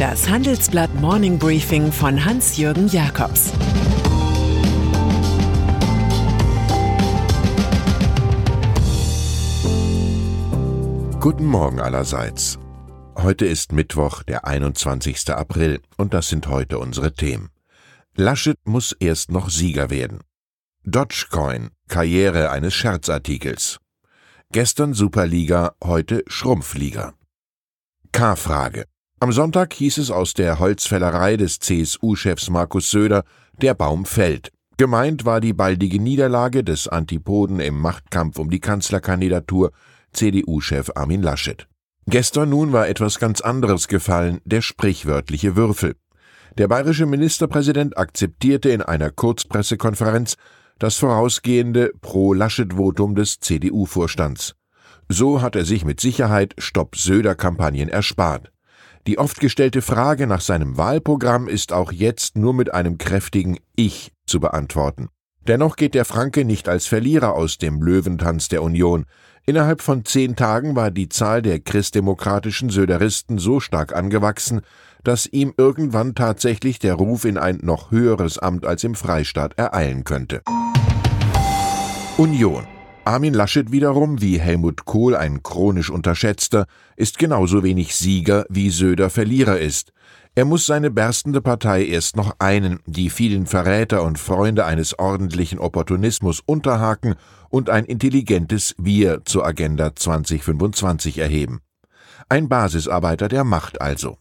Das Handelsblatt Morning Briefing von Hans-Jürgen Jakobs Guten Morgen allerseits. Heute ist Mittwoch, der 21. April, und das sind heute unsere Themen. Laschet muss erst noch Sieger werden. Dogecoin, Karriere eines Scherzartikels. Gestern Superliga, heute Schrumpfliga. K-Frage. Am Sonntag hieß es aus der Holzfällerei des CSU-Chefs Markus Söder, der Baum fällt. Gemeint war die baldige Niederlage des Antipoden im Machtkampf um die Kanzlerkandidatur CDU-Chef Armin Laschet. Gestern nun war etwas ganz anderes gefallen, der sprichwörtliche Würfel. Der bayerische Ministerpräsident akzeptierte in einer Kurzpressekonferenz das vorausgehende Pro-Laschet-Votum des CDU-Vorstands. So hat er sich mit Sicherheit Stopp-Söder-Kampagnen erspart. Die oft gestellte Frage nach seinem Wahlprogramm ist auch jetzt nur mit einem kräftigen Ich zu beantworten. Dennoch geht der Franke nicht als Verlierer aus dem Löwentanz der Union. Innerhalb von zehn Tagen war die Zahl der christdemokratischen Söderisten so stark angewachsen, dass ihm irgendwann tatsächlich der Ruf in ein noch höheres Amt als im Freistaat ereilen könnte. Union. Armin Laschet wiederum, wie Helmut Kohl ein chronisch unterschätzter, ist genauso wenig Sieger wie Söder Verlierer ist. Er muss seine berstende Partei erst noch einen, die vielen Verräter und Freunde eines ordentlichen Opportunismus unterhaken und ein intelligentes Wir zur Agenda 2025 erheben. Ein Basisarbeiter der Macht also.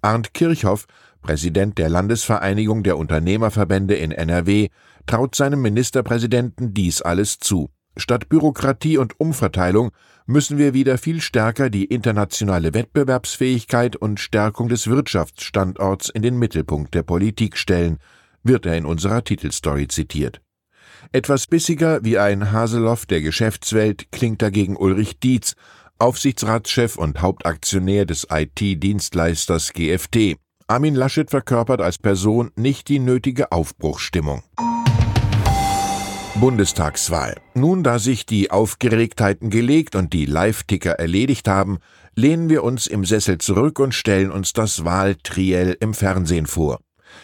Arndt Kirchhoff, Präsident der Landesvereinigung der Unternehmerverbände in NRW, traut seinem Ministerpräsidenten dies alles zu. Statt Bürokratie und Umverteilung müssen wir wieder viel stärker die internationale Wettbewerbsfähigkeit und Stärkung des Wirtschaftsstandorts in den Mittelpunkt der Politik stellen, wird er in unserer Titelstory zitiert. Etwas bissiger wie ein Haseloff der Geschäftswelt klingt dagegen Ulrich Dietz, Aufsichtsratschef und Hauptaktionär des IT-Dienstleisters GFT. Armin Laschet verkörpert als Person nicht die nötige Aufbruchsstimmung. Bundestagswahl. Nun, da sich die Aufgeregtheiten gelegt und die Live-Ticker erledigt haben, lehnen wir uns im Sessel zurück und stellen uns das Wahltriell im Fernsehen vor.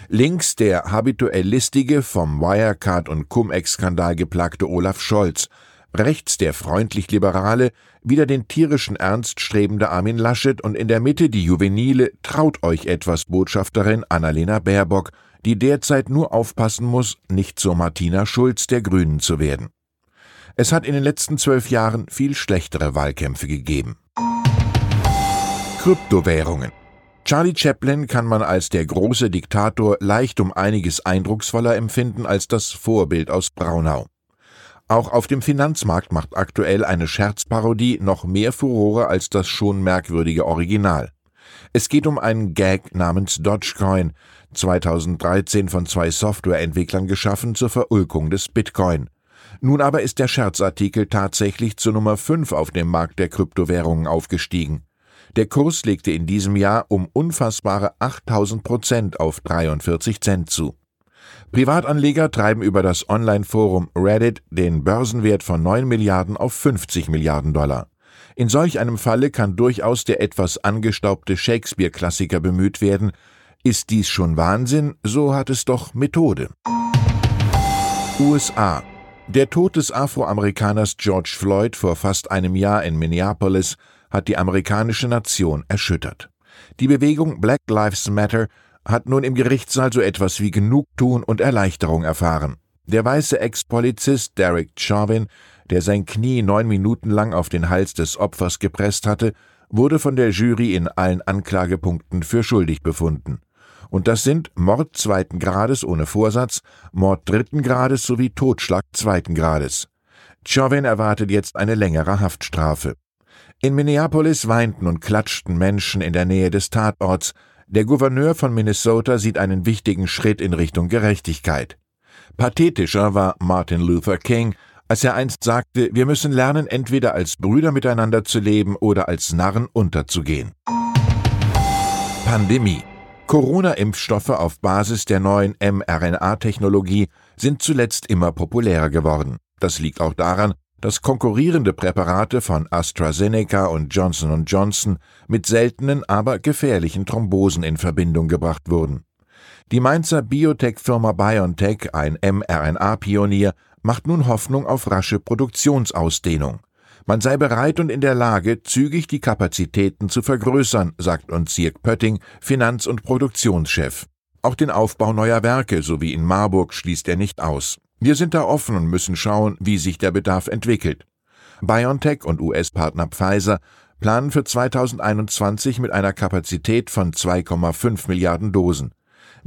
Links der habituell listige, vom Wirecard- und Cum-Ex-Skandal geplagte Olaf Scholz, rechts der freundlich-liberale, wieder den tierischen Ernst strebende Armin Laschet und in der Mitte die juvenile Traut euch etwas Botschafterin Annalena Baerbock, die derzeit nur aufpassen muss, nicht zur Martina Schulz der Grünen zu werden. Es hat in den letzten zwölf Jahren viel schlechtere Wahlkämpfe gegeben. Kryptowährungen. Charlie Chaplin kann man als der große Diktator leicht um einiges eindrucksvoller empfinden als das Vorbild aus Braunau. Auch auf dem Finanzmarkt macht aktuell eine Scherzparodie noch mehr Furore als das schon merkwürdige Original. Es geht um einen Gag namens Dogecoin, 2013 von zwei Softwareentwicklern geschaffen zur Verulkung des Bitcoin. Nun aber ist der Scherzartikel tatsächlich zur Nummer 5 auf dem Markt der Kryptowährungen aufgestiegen. Der Kurs legte in diesem Jahr um unfassbare 8000 Prozent auf 43 Cent zu. Privatanleger treiben über das Online-Forum Reddit den Börsenwert von 9 Milliarden auf 50 Milliarden Dollar. In solch einem Falle kann durchaus der etwas angestaubte Shakespeare-Klassiker bemüht werden. Ist dies schon Wahnsinn, so hat es doch Methode. USA. Der Tod des Afroamerikaners George Floyd vor fast einem Jahr in Minneapolis hat die amerikanische Nation erschüttert. Die Bewegung Black Lives Matter hat nun im Gerichtssaal so etwas wie Genugtuung und Erleichterung erfahren. Der weiße Ex-Polizist Derek Chauvin, der sein Knie neun Minuten lang auf den Hals des Opfers gepresst hatte, wurde von der Jury in allen Anklagepunkten für schuldig befunden. Und das sind Mord zweiten Grades ohne Vorsatz, Mord dritten Grades sowie Totschlag zweiten Grades. Chauvin erwartet jetzt eine längere Haftstrafe. In Minneapolis weinten und klatschten Menschen in der Nähe des Tatorts, der Gouverneur von Minnesota sieht einen wichtigen Schritt in Richtung Gerechtigkeit. Pathetischer war Martin Luther King, als er einst sagte, wir müssen lernen, entweder als Brüder miteinander zu leben oder als Narren unterzugehen. Pandemie. Corona-Impfstoffe auf Basis der neuen mRNA-Technologie sind zuletzt immer populärer geworden. Das liegt auch daran, dass konkurrierende Präparate von AstraZeneca und Johnson Johnson mit seltenen, aber gefährlichen Thrombosen in Verbindung gebracht wurden. Die Mainzer Biotech-Firma BioNTech, ein mRNA-Pionier, macht nun Hoffnung auf rasche Produktionsausdehnung. Man sei bereit und in der Lage, zügig die Kapazitäten zu vergrößern, sagt uns Sirk Pötting, Finanz- und Produktionschef. Auch den Aufbau neuer Werke, so wie in Marburg, schließt er nicht aus. Wir sind da offen und müssen schauen, wie sich der Bedarf entwickelt. BioNTech und US-Partner Pfizer planen für 2021 mit einer Kapazität von 2,5 Milliarden Dosen.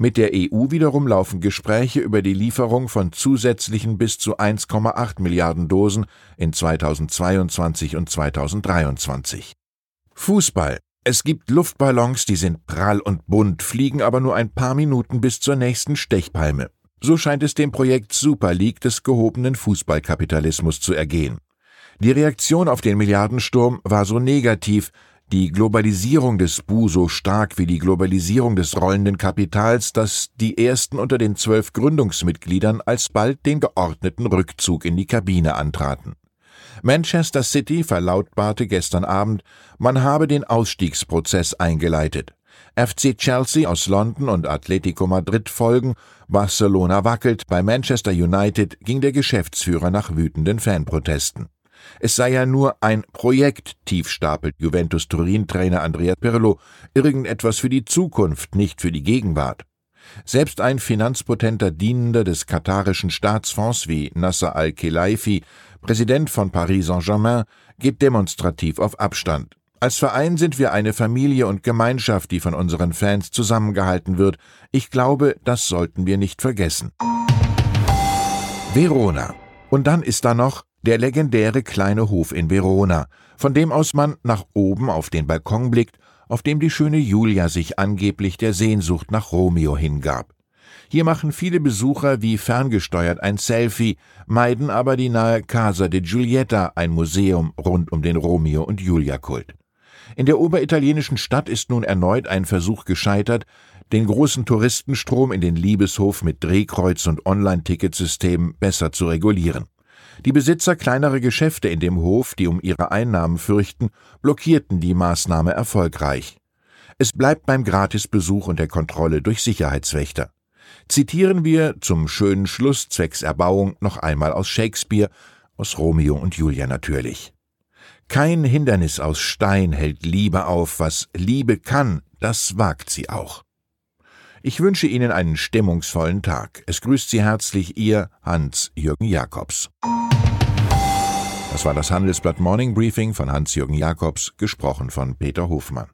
Mit der EU wiederum laufen Gespräche über die Lieferung von zusätzlichen bis zu 1,8 Milliarden Dosen in 2022 und 2023. Fußball. Es gibt Luftballons, die sind prall und bunt, fliegen aber nur ein paar Minuten bis zur nächsten Stechpalme. So scheint es dem Projekt Super League des gehobenen Fußballkapitalismus zu ergehen. Die Reaktion auf den Milliardensturm war so negativ, die Globalisierung des Bu so stark wie die Globalisierung des rollenden Kapitals, dass die ersten unter den zwölf Gründungsmitgliedern alsbald den geordneten Rückzug in die Kabine antraten. Manchester City verlautbarte gestern Abend, man habe den Ausstiegsprozess eingeleitet. FC Chelsea aus London und Atletico Madrid folgen, Barcelona wackelt, bei Manchester United ging der Geschäftsführer nach wütenden Fanprotesten. Es sei ja nur ein Projekt, tief stapelt Juventus Turin-Trainer Andrea Pirlo, irgendetwas für die Zukunft, nicht für die Gegenwart. Selbst ein finanzpotenter Dienender des katarischen Staatsfonds wie Nasser al-Khelaifi, Präsident von Paris Saint-Germain, geht demonstrativ auf Abstand. Als Verein sind wir eine Familie und Gemeinschaft, die von unseren Fans zusammengehalten wird. Ich glaube, das sollten wir nicht vergessen. Verona. Und dann ist da noch der legendäre kleine Hof in Verona, von dem aus man nach oben auf den Balkon blickt, auf dem die schöne Julia sich angeblich der Sehnsucht nach Romeo hingab. Hier machen viele Besucher wie ferngesteuert ein Selfie, meiden aber die nahe Casa de Giulietta, ein Museum rund um den Romeo und Julia Kult. In der oberitalienischen Stadt ist nun erneut ein Versuch gescheitert, den großen Touristenstrom in den Liebeshof mit Drehkreuz und Online-Ticketsystem besser zu regulieren. Die Besitzer kleinerer Geschäfte in dem Hof, die um ihre Einnahmen fürchten, blockierten die Maßnahme erfolgreich. Es bleibt beim Gratisbesuch und der Kontrolle durch Sicherheitswächter. Zitieren wir zum schönen Schluss zwecks Erbauung noch einmal aus Shakespeare, aus Romeo und Julia natürlich. Kein Hindernis aus Stein hält Liebe auf, was Liebe kann, das wagt sie auch. Ich wünsche Ihnen einen stimmungsvollen Tag. Es grüßt Sie herzlich Ihr Hans-Jürgen Jakobs. Das war das Handelsblatt Morning Briefing von Hans-Jürgen Jakobs, gesprochen von Peter Hofmann.